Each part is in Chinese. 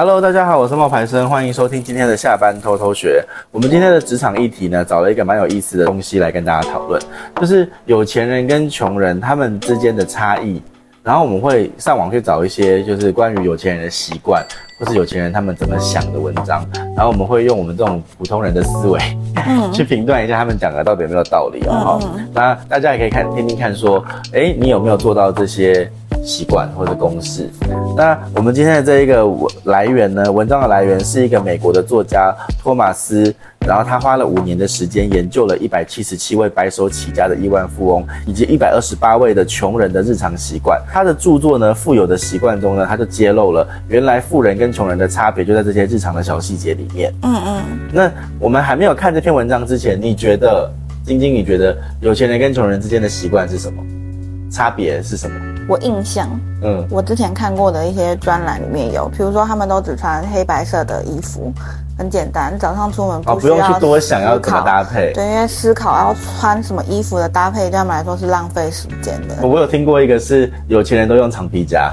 Hello，大家好，我是冒牌生，欢迎收听今天的下班偷偷学。我们今天的职场议题呢，找了一个蛮有意思的东西来跟大家讨论，就是有钱人跟穷人他们之间的差异。然后我们会上网去找一些就是关于有钱人的习惯，或是有钱人他们怎么想的文章。然后我们会用我们这种普通人的思维，嗯，去评断一下他们讲的到底有没有道理哦。嗯，那大家也可以看听听看，说，诶，你有没有做到这些？习惯或者公式。那我们今天的这一个来源呢，文章的来源是一个美国的作家托马斯，然后他花了五年的时间研究了一百七十七位白手起家的亿万富翁，以及一百二十八位的穷人的日常习惯。他的著作呢，《富有的习惯》中呢，他就揭露了原来富人跟穷人的差别就在这些日常的小细节里面。嗯嗯。那我们还没有看这篇文章之前，你觉得晶晶，你觉得有钱人跟穷人之间的习惯是什么？差别是什么？我印象，嗯，我之前看过的一些专栏里面有，比如说他们都只穿黑白色的衣服，很简单，早上出门不需要、哦、不用去多想要怎么搭配，对，因为思考要穿什么衣服的搭配对他们来说是浪费时间的。我有听过一个是有钱人都用长皮夹，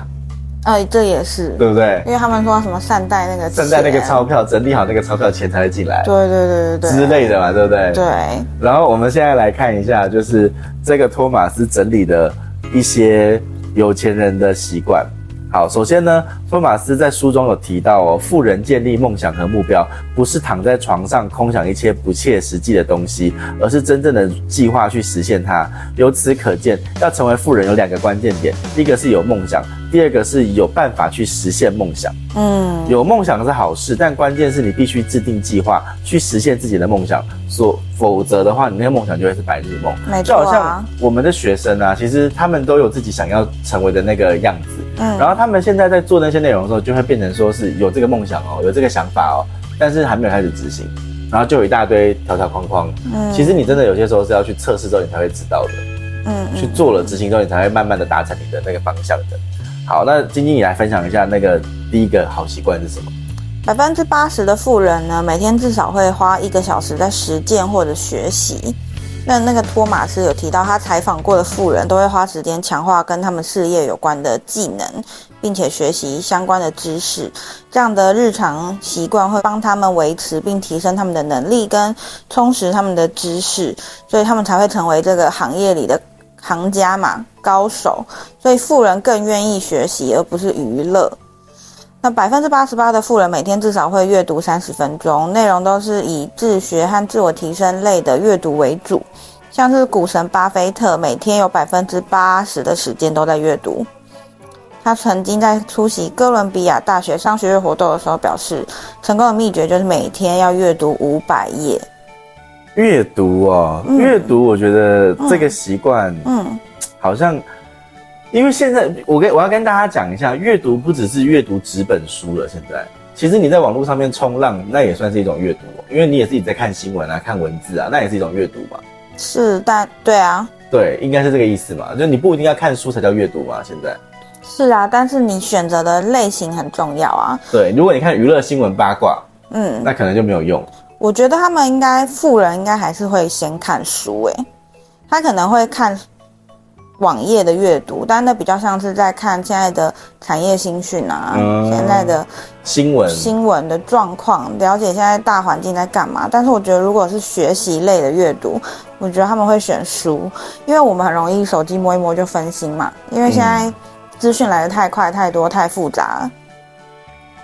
哎、呃，这也是对不对？因为他们说什么善待那个善待那个钞票，整理好那个钞票钱才会进来，对对对对对之类的嘛，对不对？对。然后我们现在来看一下，就是这个托马斯整理的一些。有钱人的习惯。好，首先呢，托马斯在书中有提到哦，富人建立梦想和目标，不是躺在床上空想一些不切实际的东西，而是真正的计划去实现它。由此可见，要成为富人有两个关键点：第一个是有梦想，第二个是有办法去实现梦想。嗯，有梦想是好事，但关键是你必须制定计划去实现自己的梦想。所否则的话，你那个梦想就会是白日梦。没错啊。就好像我们的学生啊，其实他们都有自己想要成为的那个样子。嗯，然后他们现在在做那些内容的时候，就会变成说是有这个梦想哦，有这个想法哦，但是还没有开始执行，然后就有一大堆条条框框。嗯，其实你真的有些时候是要去测试之后，你才会知道的。嗯，去做了执行之后，你才会慢慢的达成你的那个方向的。好，那晶晶你来分享一下那个第一个好习惯是什么？百分之八十的富人呢，每天至少会花一个小时在实践或者学习。那那个托马斯有提到，他采访过的富人都会花时间强化跟他们事业有关的技能，并且学习相关的知识。这样的日常习惯会帮他们维持并提升他们的能力，跟充实他们的知识，所以他们才会成为这个行业里的行家嘛，高手。所以富人更愿意学习，而不是娱乐。那百分之八十八的富人每天至少会阅读三十分钟，内容都是以自学和自我提升类的阅读为主。像是股神巴菲特，每天有百分之八十的时间都在阅读。他曾经在出席哥伦比亚大学商学院活动的时候表示，成功的秘诀就是每天要阅读五百页。阅读哦，阅读，我觉得这个习惯，嗯，好像。因为现在我跟我要跟大家讲一下，阅读不只是阅读纸本书了。现在其实你在网络上面冲浪，那也算是一种阅读，因为你也自己在看新闻啊、看文字啊，那也是一种阅读嘛。是，但对啊，对，应该是这个意思嘛。就你不一定要看书才叫阅读嘛。现在是啊，但是你选择的类型很重要啊。对，如果你看娱乐新闻八卦，嗯，那可能就没有用。我觉得他们应该富人应该还是会先看书，诶，他可能会看。网页的阅读，但那比较像是在看现在的产业新讯啊，嗯、现在的新闻新闻的状况，了解现在大环境在干嘛。但是我觉得，如果是学习类的阅读，我觉得他们会选书，因为我们很容易手机摸一摸就分心嘛。因为现在资讯来的太快、太多、太复杂了。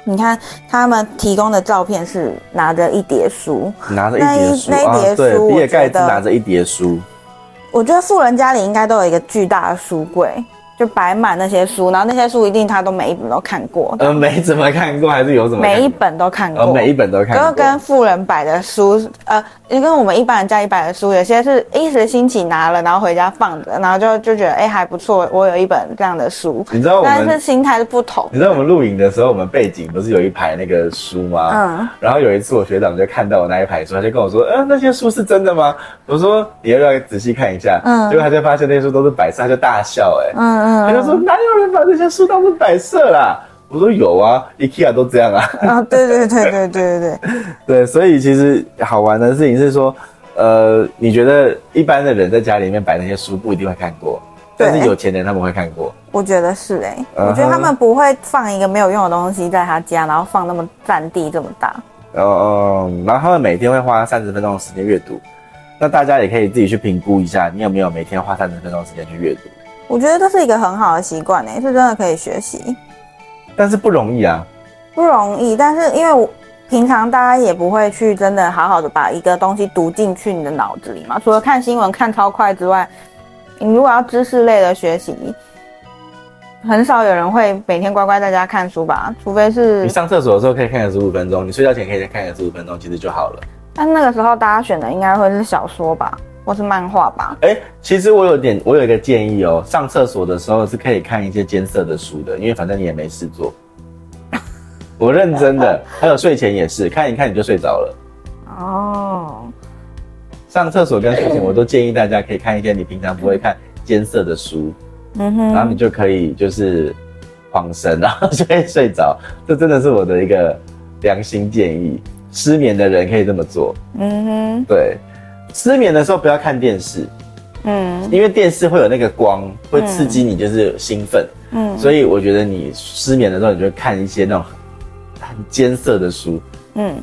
你看他们提供的照片是拿着一叠书，拿着一叠书，那一叠书，对，比尔盖茨拿着一叠书。我觉得富人家里应该都有一个巨大的书柜。就摆满那些书，然后那些书一定他都每一本都看过。呃，没怎么看过，还是有怎么？每一本都看过。呃，每一本都看过。就跟富人摆的书，呃，也跟我们一般人家里摆的书，有些是一时兴起拿了，然后回家放着，然后就就觉得哎还不错，我有一本这样的书。你知道我们？但是心态是不同。你知道我们录影的时候，我们背景不是有一排那个书吗？嗯。然后有一次我学长就看到我那一排书，他就跟我说：“呃，那些书是真的吗？”我说：“你要不要仔细看一下？”嗯。结果他就发现那些书都是摆设，他就大笑，哎，嗯嗯，他说哪有人把这些书当做摆设啦？我说有啊，IKEA 都这样啊。啊，对对对对对对对，对，所以其实好玩的事情是说，呃，你觉得一般的人在家里面摆那些书，不一定会看过，但是有钱人他们会看过。我觉得是哎，我觉得他们不会放一个没有用的东西在他家，然后放那么占地这么大。哦哦，然后他们每天会花三十分钟的时间阅读。那大家也可以自己去评估一下，你有没有每天花三十分钟时间去阅读？我觉得这是一个很好的习惯哎，是真的可以学习。但是不容易啊，不容易。但是因为我平常大家也不会去真的好好的把一个东西读进去你的脑子里嘛，除了看新闻看超快之外，你如果要知识类的学习。很少有人会每天乖乖在家看书吧，除非是你上厕所的时候可以看个十五分钟，你睡觉前可以再看个十五分钟，其实就好了。但那个时候大家选的应该会是小说吧，或是漫画吧？哎、欸，其实我有点，我有一个建议哦，上厕所的时候是可以看一些艰涩的书的，因为反正你也没事做。我认真的，还有睡前也是看一看你就睡着了。哦，上厕所跟睡前我都建议大家可以看一些你平常不会看艰涩的书。嗯哼，然后你就可以就是晃神，然后就可以睡着。这真的是我的一个良心建议，失眠的人可以这么做。嗯哼，对，失眠的时候不要看电视，嗯，因为电视会有那个光，会刺激你，就是兴奋。嗯，所以我觉得你失眠的时候，你就看一些那种很艰涩的书。嗯，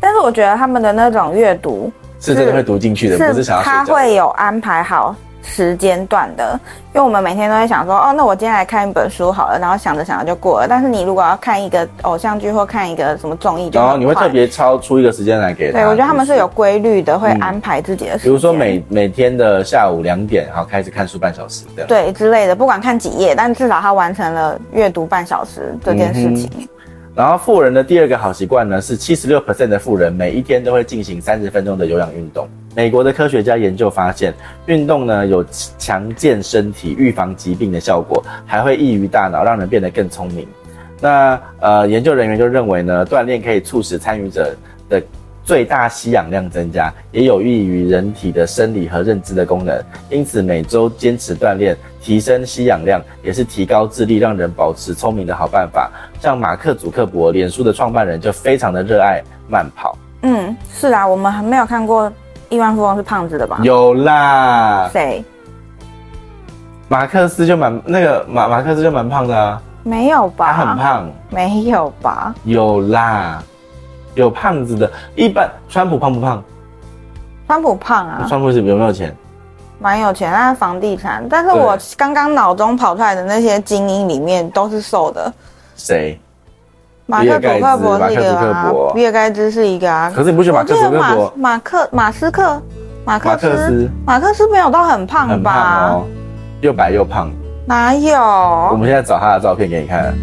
但是我觉得他们的那种阅读是真的会读进去的，不是想要。他会有安排好时间段的，因为我们每天都会想说，哦，那我今天来看一本书好了，然后想着想着就过了。但是你如果要看一个偶像剧或看一个什么综艺，然后你会特别超出一个时间来给他。对，我觉得他们是有规律的，会安排自己的时间。比如说每每天的下午两点，然后开始看书半小时。对，之类的，不管看几页，但至少他完成了阅读半小时这件事情。然后富人的第二个好习惯呢，是七十六 percent 的富人每一天都会进行三十分钟的有氧运动。美国的科学家研究发现，运动呢有强健身体、预防疾病的效果，还会益于大脑，让人变得更聪明。那呃，研究人员就认为呢，锻炼可以促使参与者的最大吸氧量增加，也有益于人体的生理和认知的功能。因此，每周坚持锻炼，提升吸氧量，也是提高智力、让人保持聪明的好办法。像马克·祖克伯，脸书的创办人，就非常的热爱慢跑。嗯，是啊，我们还没有看过。亿万富翁是胖子的吧？有啦，谁？马克思就蛮那个马马克思就蛮胖的啊。没有吧？他很胖。没有吧？有啦，有胖子的。一般川普胖不胖？川普胖啊。川普是有没有钱？蛮有钱，他是房地产。但是我刚刚脑中跑出来的那些精英里面都是瘦的。谁？马克·祖克伯是一个啊，比尔·盖茨是一个啊。可是你不觉得马克·祖克伯？马克、马斯克、马克思、马克思没有到很胖吧？很胖哦，又白又胖。哪有？我们现在找他的照片给你看。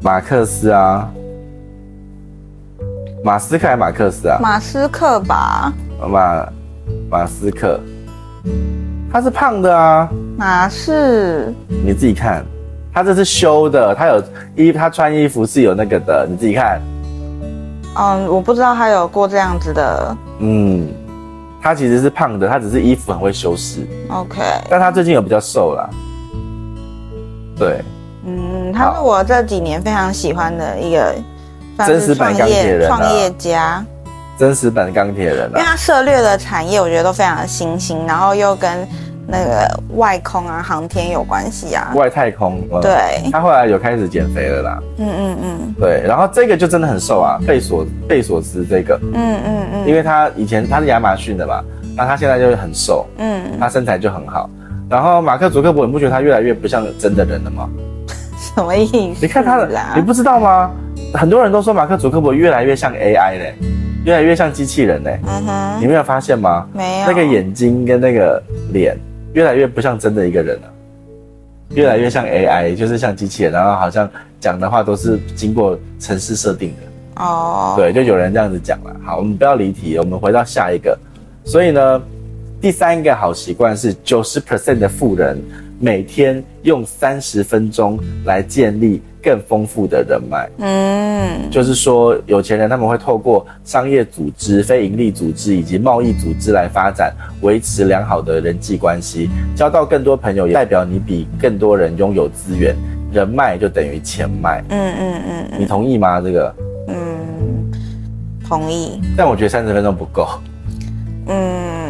马克思啊，马斯克还是马克思啊？马斯克吧。马马斯克，他是胖的啊。哪是？你自己看。他这是修的，他有衣，他穿衣服是有那个的，你自己看。嗯，我不知道他有过这样子的。嗯，他其实是胖的，他只是衣服很会修饰。OK。但他最近有比较瘦啦。对。嗯，他是我这几年非常喜欢的一个真实版钢铁人，创业家。真实版钢铁人，因为他涉猎的产业我觉得都非常的新兴，然后又跟。那个外空啊，航天有关系啊，外太空。嗯、对，他后来有开始减肥了啦。嗯嗯嗯。对，然后这个就真的很瘦啊，贝索贝索斯这个。嗯嗯嗯。因为他以前他是亚马逊的嘛，那他现在就很瘦。嗯。他身材就很好。然后马克·祖克伯，你不觉得他越来越不像真的人了吗？什么意思？你看他的，你不知道吗？很多人都说马克·祖克伯越来越像 AI 嘞，越来越像机器人嘞。嗯哼。你没有发现吗？没有。那个眼睛跟那个脸。越来越不像真的一个人了，越来越像 AI，就是像机器人，然后好像讲的话都是经过程式设定的。哦，对，就有人这样子讲了。好，我们不要离题，我们回到下一个。所以呢，第三个好习惯是九十 percent 的富人每天用三十分钟来建立更丰富的人脉，嗯，就是说，有钱人他们会透过商业组织、非营利组织以及贸易组织来发展，维持良好的人际关系，交到更多朋友，也代表你比更多人拥有资源，人脉就等于钱脉，嗯嗯嗯，你同意吗？这个，嗯，同意。但我觉得三十分钟不够，嗯，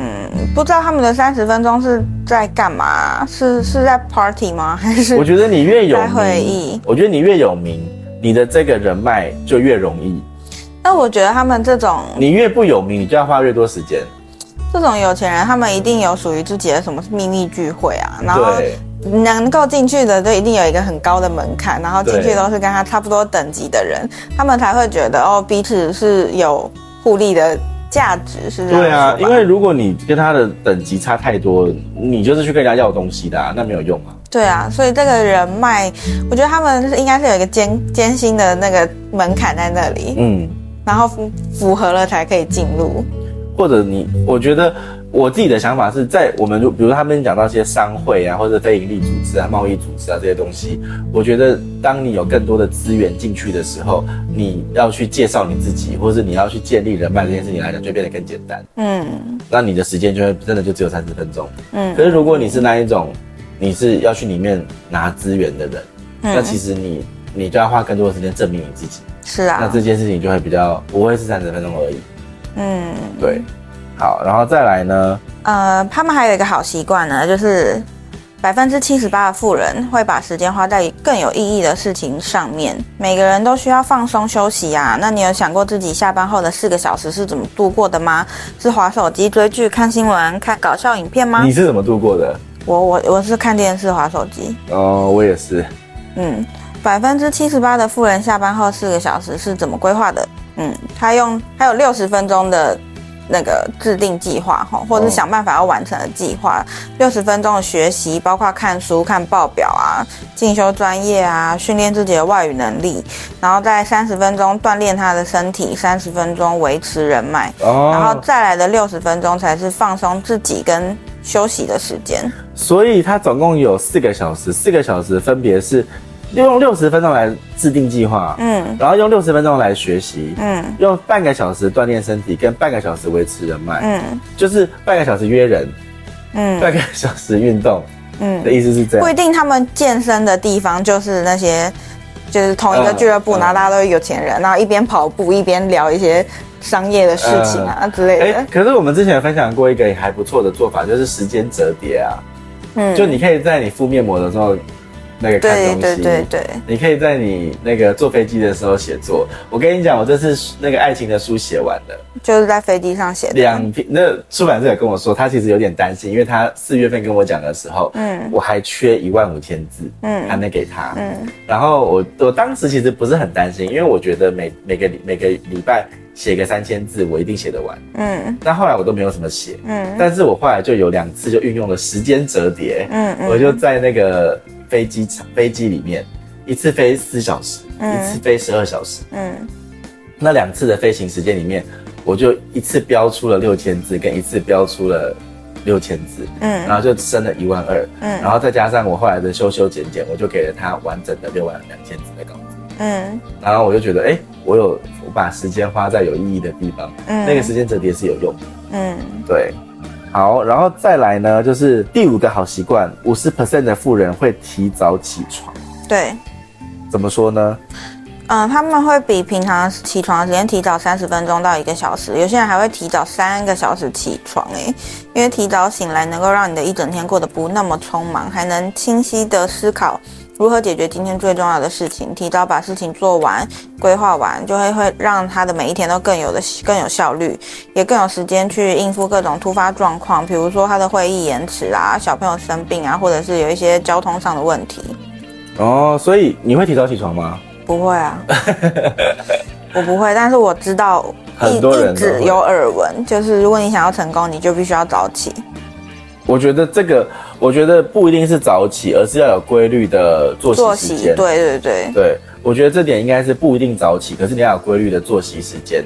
不知道他们的三十分钟是。在干嘛？是是在 party 吗？还是？我觉得你越有名，会议我觉得你越有名，你的这个人脉就越容易。那我觉得他们这种，你越不有名，你就要花越多时间。这种有钱人，他们一定有属于自己的什么秘密聚会啊，然后能够进去的，就一定有一个很高的门槛，然后进去都是跟他差不多等级的人，他们才会觉得哦，彼此是有互利的价值，是这样。对啊，因为如果你跟他的等级差太多，你就是去跟人家要东西的啊，那没有用啊。对啊，所以这个人脉，我觉得他们是应该是有一个艰艰辛的那个门槛在那里，嗯，然后符符合了才可以进入。或者你，我觉得我自己的想法是在我们，比如他们讲到一些商会啊，或者非营利组织啊、贸易组织啊这些东西，我觉得当你有更多的资源进去的时候，你要去介绍你自己，或者是你要去建立人脉这件事情来讲，就变得更简单。嗯，那你的时间就会真的就只有三十分钟。嗯，可是如果你是那一种，你是要去里面拿资源的人，嗯，那其实你你就要花更多的时间证明你自己。是啊，那这件事情就会比较不会是三十分钟而已。嗯，对，好，然后再来呢？呃，他们还有一个好习惯呢，就是百分之七十八的富人会把时间花在更有意义的事情上面。每个人都需要放松休息啊，那你有想过自己下班后的四个小时是怎么度过的吗？是划手机、追剧、看新闻、看搞笑影片吗？你是怎么度过的？我我我是看电视、划手机。哦，我也是。嗯，百分之七十八的富人下班后四个小时是怎么规划的？嗯，他用还有六十分钟的那个制定计划哈，或者是想办法要完成的计划。六十分钟的学习，包括看书、看报表啊，进修专业啊，训练自己的外语能力。然后在三十分钟锻炼他的身体，三十分钟维持人脉。哦，然后再来的六十分钟才是放松自己跟休息的时间。所以他总共有四个小时，四个小时分别是。用六十分钟来制定计划，嗯，然后用六十分钟来学习，嗯，用半个小时锻炼身体，跟半个小时维持人脉，嗯，就是半个小时约人，嗯，半个小时运动，嗯，的意思是这样。不一定他们健身的地方就是那些，就是同一个俱乐部，然后大家都是有钱人，然后一边跑步一边聊一些商业的事情啊之类的。哎，可是我们之前有分享过一个还不错的做法，就是时间折叠啊，嗯，就你可以在你敷面膜的时候。那个看东西，对对对对，你可以在你那个坐飞机的时候写作。我跟你讲，我这次那个爱情的书写完了，就是在飞机上写的。两篇，那出版社也跟我说，他其实有点担心，因为他四月份跟我讲的时候，嗯，我还缺一万五千字，嗯，还没给他，嗯。然后我我当时其实不是很担心，因为我觉得每每个每个礼拜写个三千字，我一定写得完，嗯。但后来我都没有什么写，嗯。但是我后来就有两次就运用了时间折叠，嗯嗯，我就在那个。飞机场飞机里面，一次飞四小时，嗯、一次飞十二小时。嗯，那两次的飞行时间里面，我就一次标出了六千字，跟一次标出了六千字。嗯，然后就升了一万二。嗯，然后再加上我后来的修修剪剪，我就给了他完整的六万两千字的稿子。嗯，然后我就觉得，哎、欸，我有我把时间花在有意义的地方。嗯，那个时间折叠是有用的。嗯，对。好，然后再来呢，就是第五个好习惯，五十 percent 的富人会提早起床。对，怎么说呢？嗯，他们会比平常起床的时间提早三十分钟到一个小时，有些人还会提早三个小时起床，诶，因为提早醒来能够让你的一整天过得不那么匆忙，还能清晰的思考。如何解决今天最重要的事情？提早把事情做完、规划完，就会会让他的每一天都更有的更有效率，也更有时间去应付各种突发状况，比如说他的会议延迟啊、小朋友生病啊，或者是有一些交通上的问题。哦，所以你会提早起床吗？不会啊，我不会，但是我知道很多人一直有耳闻，就是如果你想要成功，你就必须要早起。我觉得这个。我觉得不一定是早起，而是要有规律的作息时间。对对对，对，我觉得这点应该是不一定早起，可是你要有规律的作息时间。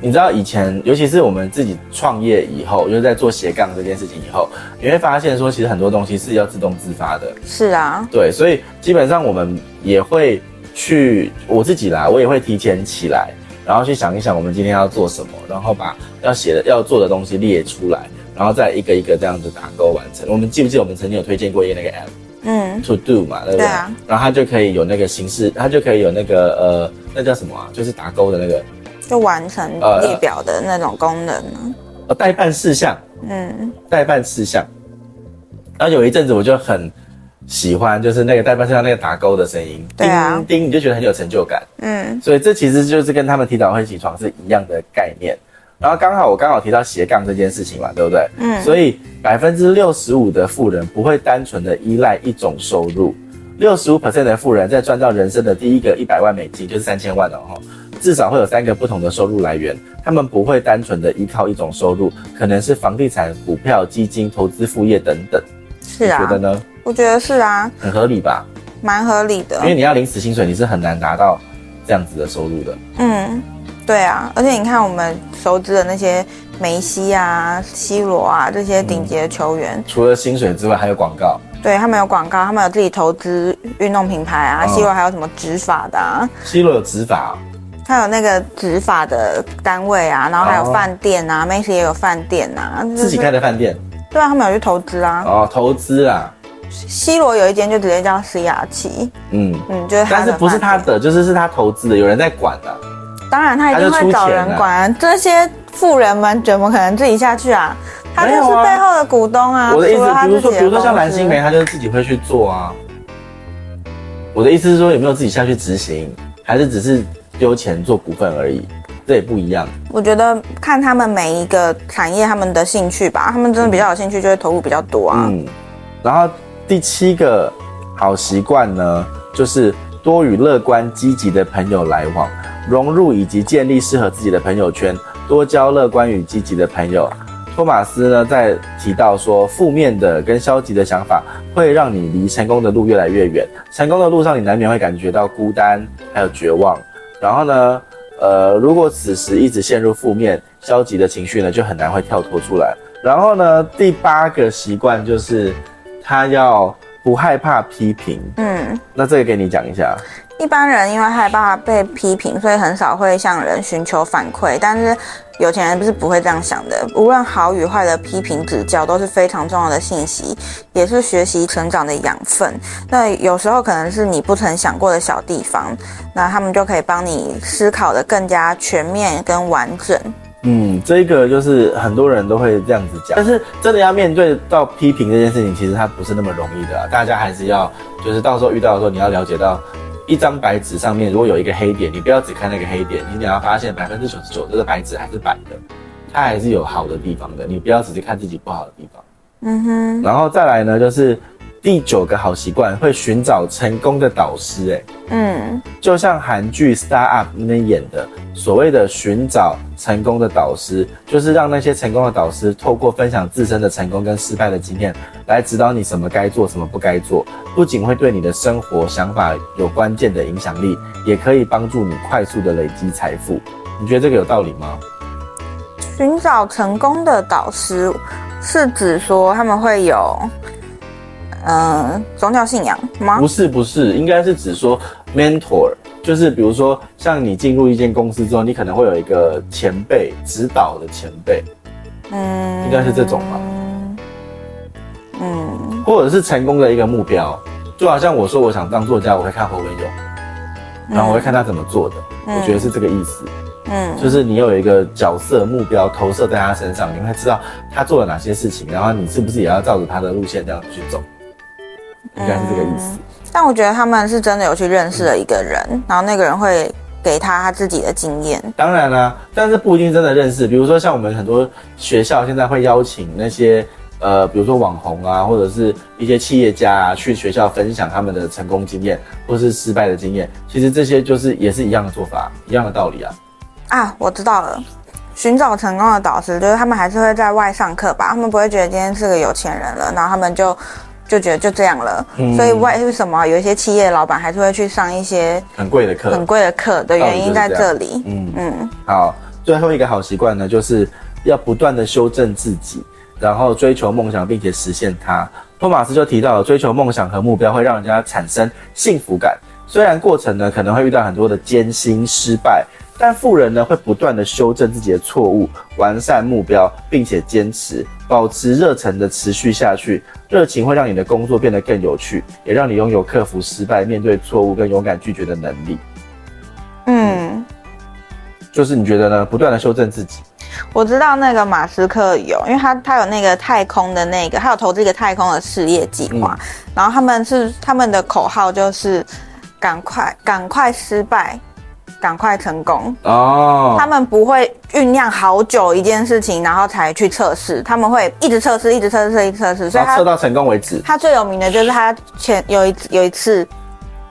你知道以前，尤其是我们自己创业以后，就是在做斜杠这件事情以后，你会发现说，其实很多东西是要自动自发的。是啊，对，所以基本上我们也会去，我自己啦，我也会提前起来，然后去想一想我们今天要做什么，然后把要写的要做的东西列出来。然后再一个一个这样子打勾完成。我们记不记得我们曾经有推荐过一个那个 app，嗯，To Do 嘛，对不对？对啊。然后它就可以有那个形式，它就可以有那个呃，那叫什么啊？就是打勾的那个，就完成列表的那种功能呢。呃，代办事项，嗯，代办事项。然后有一阵子我就很喜欢，就是那个代办事项那个打勾的声音，对啊，叮叮，你就觉得很有成就感。嗯，所以这其实就是跟他们提早会起床是一样的概念。然后刚好我刚好提到斜杠这件事情嘛，对不对？嗯，所以百分之六十五的富人不会单纯的依赖一种收入，六十五 percent 的富人在赚到人生的第一个一百万美金，就是三千万了哈，至少会有三个不同的收入来源，他们不会单纯的依靠一种收入，可能是房地产、股票、基金、投资副业等等。是啊，你觉得呢？我觉得是啊，很合理吧？蛮合理的，因为你要领死薪水，你是很难拿到这样子的收入的。嗯，对啊，而且你看我们熟知的那些。梅西啊，C 罗啊，这些顶级的球员，嗯，除了薪水之外，还有广告。对，他们有广告，他们有自己投资运动品牌啊。C 罗还有什么执法的啊？C 罗有执法，他有那个执法的单位啊，然后还有饭店啊，梅西也有饭店啊，自己开的饭店。对啊，他们有去投资啊。哦，投资啊。C 罗有一间就直接叫 C R 七。嗯嗯，就是，但是不是他的，就是是他投资的，有人在管的，啊。当然，他一定会找人管啊。这些富人们怎么可能自己下去啊？他就是背后的股东啊。我的意思，比如说，比如说像蓝心湄，他就自己会去做啊。我的意思是说，有没有自己下去执行，还是只是丢钱做股份而已？这也不一样。我觉得看他们每一个产业他们的兴趣吧，他们真的比较有兴趣，就会投入比较多啊。嗯。然后第七个好习惯呢，就是多与乐观积极的朋友来往。融入以及建立适合自己的朋友圈，多交乐观与积极的朋友。托马斯呢，在提到说，负面的跟消极的想法会让你离成功的路越来越远。成功的路上，你难免会感觉到孤单，还有绝望。然后呢，呃，如果此时一直陷入负面、消极的情绪呢，就很难会跳脱出来。然后呢，第八个习惯就是他要不害怕批评。嗯，那这个给你讲一下。一般人因为害怕被批评，所以很少会向人寻求反馈。但是有钱人不是不会这样想的，无论好与坏的批评指教都是非常重要的信息，也是学习成长的养分。那有时候可能是你不曾想过的小地方，那他们就可以帮你思考得更加全面跟完整。嗯，这个就是很多人都会这样子讲，但是真的要面对到批评这件事情，其实它不是那么容易的。大家还是要，就是到时候遇到的时候，你要了解到。一张白纸上面如果有一个黑点，你不要只看那个黑点，你你要发现百分之九十九这个白纸还是白的，它还是有好的地方的，你不要只是看自己不好的地方。嗯哼，然后再来呢，就是。第九个好习惯，会寻找成功的导师。哎，嗯，就像韩剧《Start Up》里面演的，所谓的寻找成功的导师，就是让那些成功的导师透过分享自身的成功跟失败的经验，来指导你什么该做，什么不该做。不仅会对你的生活想法有关键的影响力，也可以帮助你快速的累积财富。你觉得这个有道理吗？寻找成功的导师，是指说他们会有。嗯，宗教信仰吗？不是，不是，应该是指说 mentor，就是比如说像你进入一间公司之后，你可能会有一个前辈指导的前辈，嗯，应该是这种吧，嗯，或者是成功的一个目标，就好像我说我想当作家，我会看侯文咏，然后我会看他怎么做的，嗯，我觉得是这个意思，嗯，就是你有一个角色目标投射在他身上，你会知道他做了哪些事情，然后你是不是也要照着他的路线这样去走。应该是这个意思，嗯，但我觉得他们是真的有去认识了一个人，嗯，然后那个人会给他他自己的经验。当然啦，但是不一定真的认识。比如说像我们很多学校现在会邀请那些呃，比如说网红啊，或者是一些企业家啊，去学校分享他们的成功经验或是失败的经验。其实这些就是也是一样的做法，一样的道理啊。啊，我知道了，寻找成功的导师，就是他们还是会在外上课吧？他们不会觉得今天是个有钱人了，然后他们就。就觉得就这样了，嗯、所以为什么有一些企业老板还是会去上一些很贵的课？很贵的课的原因在这里。嗯嗯。好，最后一个好习惯呢，就是要不断的修正自己，然后追求梦想，并且实现它。托马斯就提到了，追求梦想和目标会让人家产生幸福感，虽然过程呢可能会遇到很多的艰辛、失败。但富人呢，会不断的修正自己的错误，完善目标，并且坚持，保持热忱的持续下去。热情会让你的工作变得更有趣，也让你拥有克服失败、面对错误跟勇敢拒绝的能力。嗯，就是你觉得呢？不断的修正自己。我知道那个马斯克有，因为他他有那个太空的那个，他有投资一个太空的事业计划，嗯、然后他们是他们的口号就是赶快赶快失败，赶快成功哦。他们不会酝酿好久一件事情，然后才去测试，他们会一直测试，一直测试，一直测试，所以他测到成功为止。他最有名的就是他前有一有一次。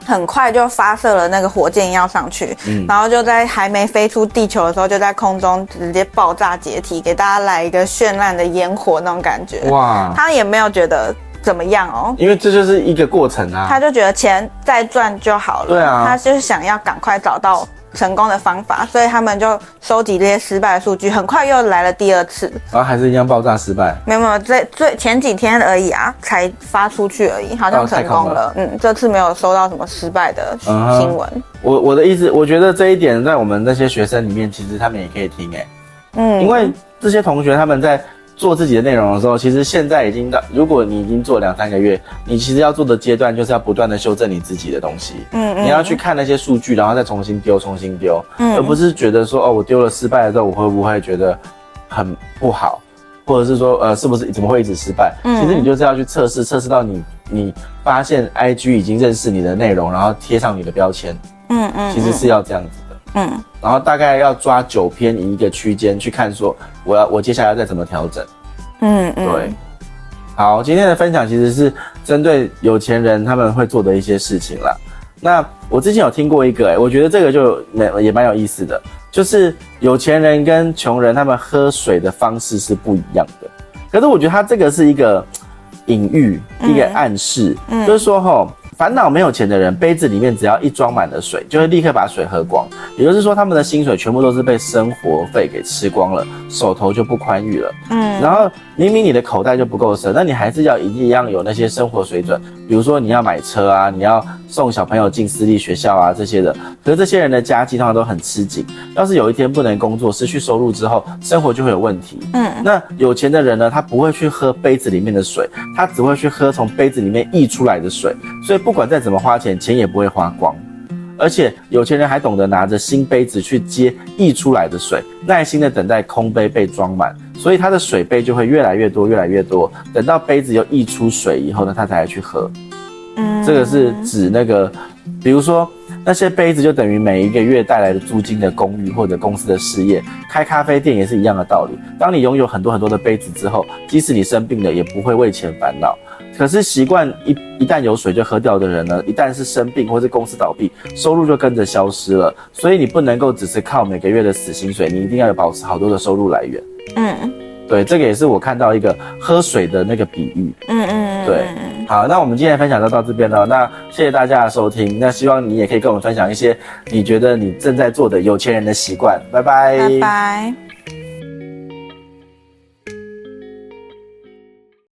很快就发射了那个火箭要上去，嗯，然后就在还没飞出地球的时候，就在空中直接爆炸解体，给大家来一个绚烂的烟火那种感觉。哇，他也没有觉得怎么样哦，因为这就是一个过程啊。他就觉得钱再赚就好了。对啊，他就是想要赶快找到。成功的方法，所以他们就收集这些失败的数据，很快又来了第二次，然后还是一样爆炸失败。没有没有，这最前几天而已啊，才发出去而已，好像成功了。了嗯，这次没有收到什么失败的新闻。Uh-huh. 我我的意思，我觉得这一点在我们那些学生里面，其实他们也可以听哎，嗯，因为这些同学他们在。做自己的内容的时候，其实现在已经到，如果你已经做两三个月，你其实要做的阶段就是要不断的修正你自己的东西。嗯，嗯，你要去看那些数据，然后再重新丢，重新丢，嗯，而不是觉得说哦，我丢了失败了之后，我会不会觉得很不好，或者是说呃，是不是怎么会一直失败？嗯，其实你就是要去测试，测试到你你发现 IG 已经认识你的内容，然后贴上你的标签。嗯嗯，其实是要这样子的。嗯，然后大概要抓九篇一个区间去看，说我要我接下来要再怎么调整。嗯嗯，对。好，今天的分享其实是针对有钱人他们会做的一些事情啦。那我之前有听过一个、欸，诶我觉得这个就蛮也蛮有意思的，就是有钱人跟穷人他们喝水的方式是不一样的。可是我觉得他这个是一个隐喻，一个暗示，就是说齁。烦恼没有钱的人，杯子里面只要一装满了水，就会立刻把水喝光。也就是说，他们的薪水全部都是被生活费给吃光了，手头就不宽裕了。嗯，然后明明你的口袋就不够深，那你还是要一定一样有那些生活水准，比如说你要买车啊，你要送小朋友进私立学校啊这些的。可是这些人的家境通常都很吃紧，要是有一天不能工作，失去收入之后，生活就会有问题。嗯，那有钱的人呢，他不会去喝杯子里面的水，他只会去喝从杯子里面溢出来的水，所以。不管再怎么花钱，钱也不会花光，而且有钱人还懂得拿着新杯子去接溢出来的水，耐心的等待空杯被装满，所以他的水杯就会越来越多，越来越多。等到杯子又溢出水以后呢，他才来去喝。嗯，这个是指那个，比如说那些杯子就等于每一个月带来的租金的公寓或者公司的事业，开咖啡店也是一样的道理。当你拥有很多很多的杯子之后，即使你生病了，也不会为钱烦恼。可是习惯一一旦有水就喝掉的人呢，一旦是生病或是公司倒闭，收入就跟着消失了。所以你不能够只是靠每个月的死薪水，你一定要有保持好多的收入来源。嗯，对，这个也是我看到一个喝水的那个比喻。嗯嗯，对。好，那我们今天的分享就到这边了。那谢谢大家的收听。那希望你也可以跟我们分享一些你觉得你正在做的有钱人的习惯。拜拜。拜拜。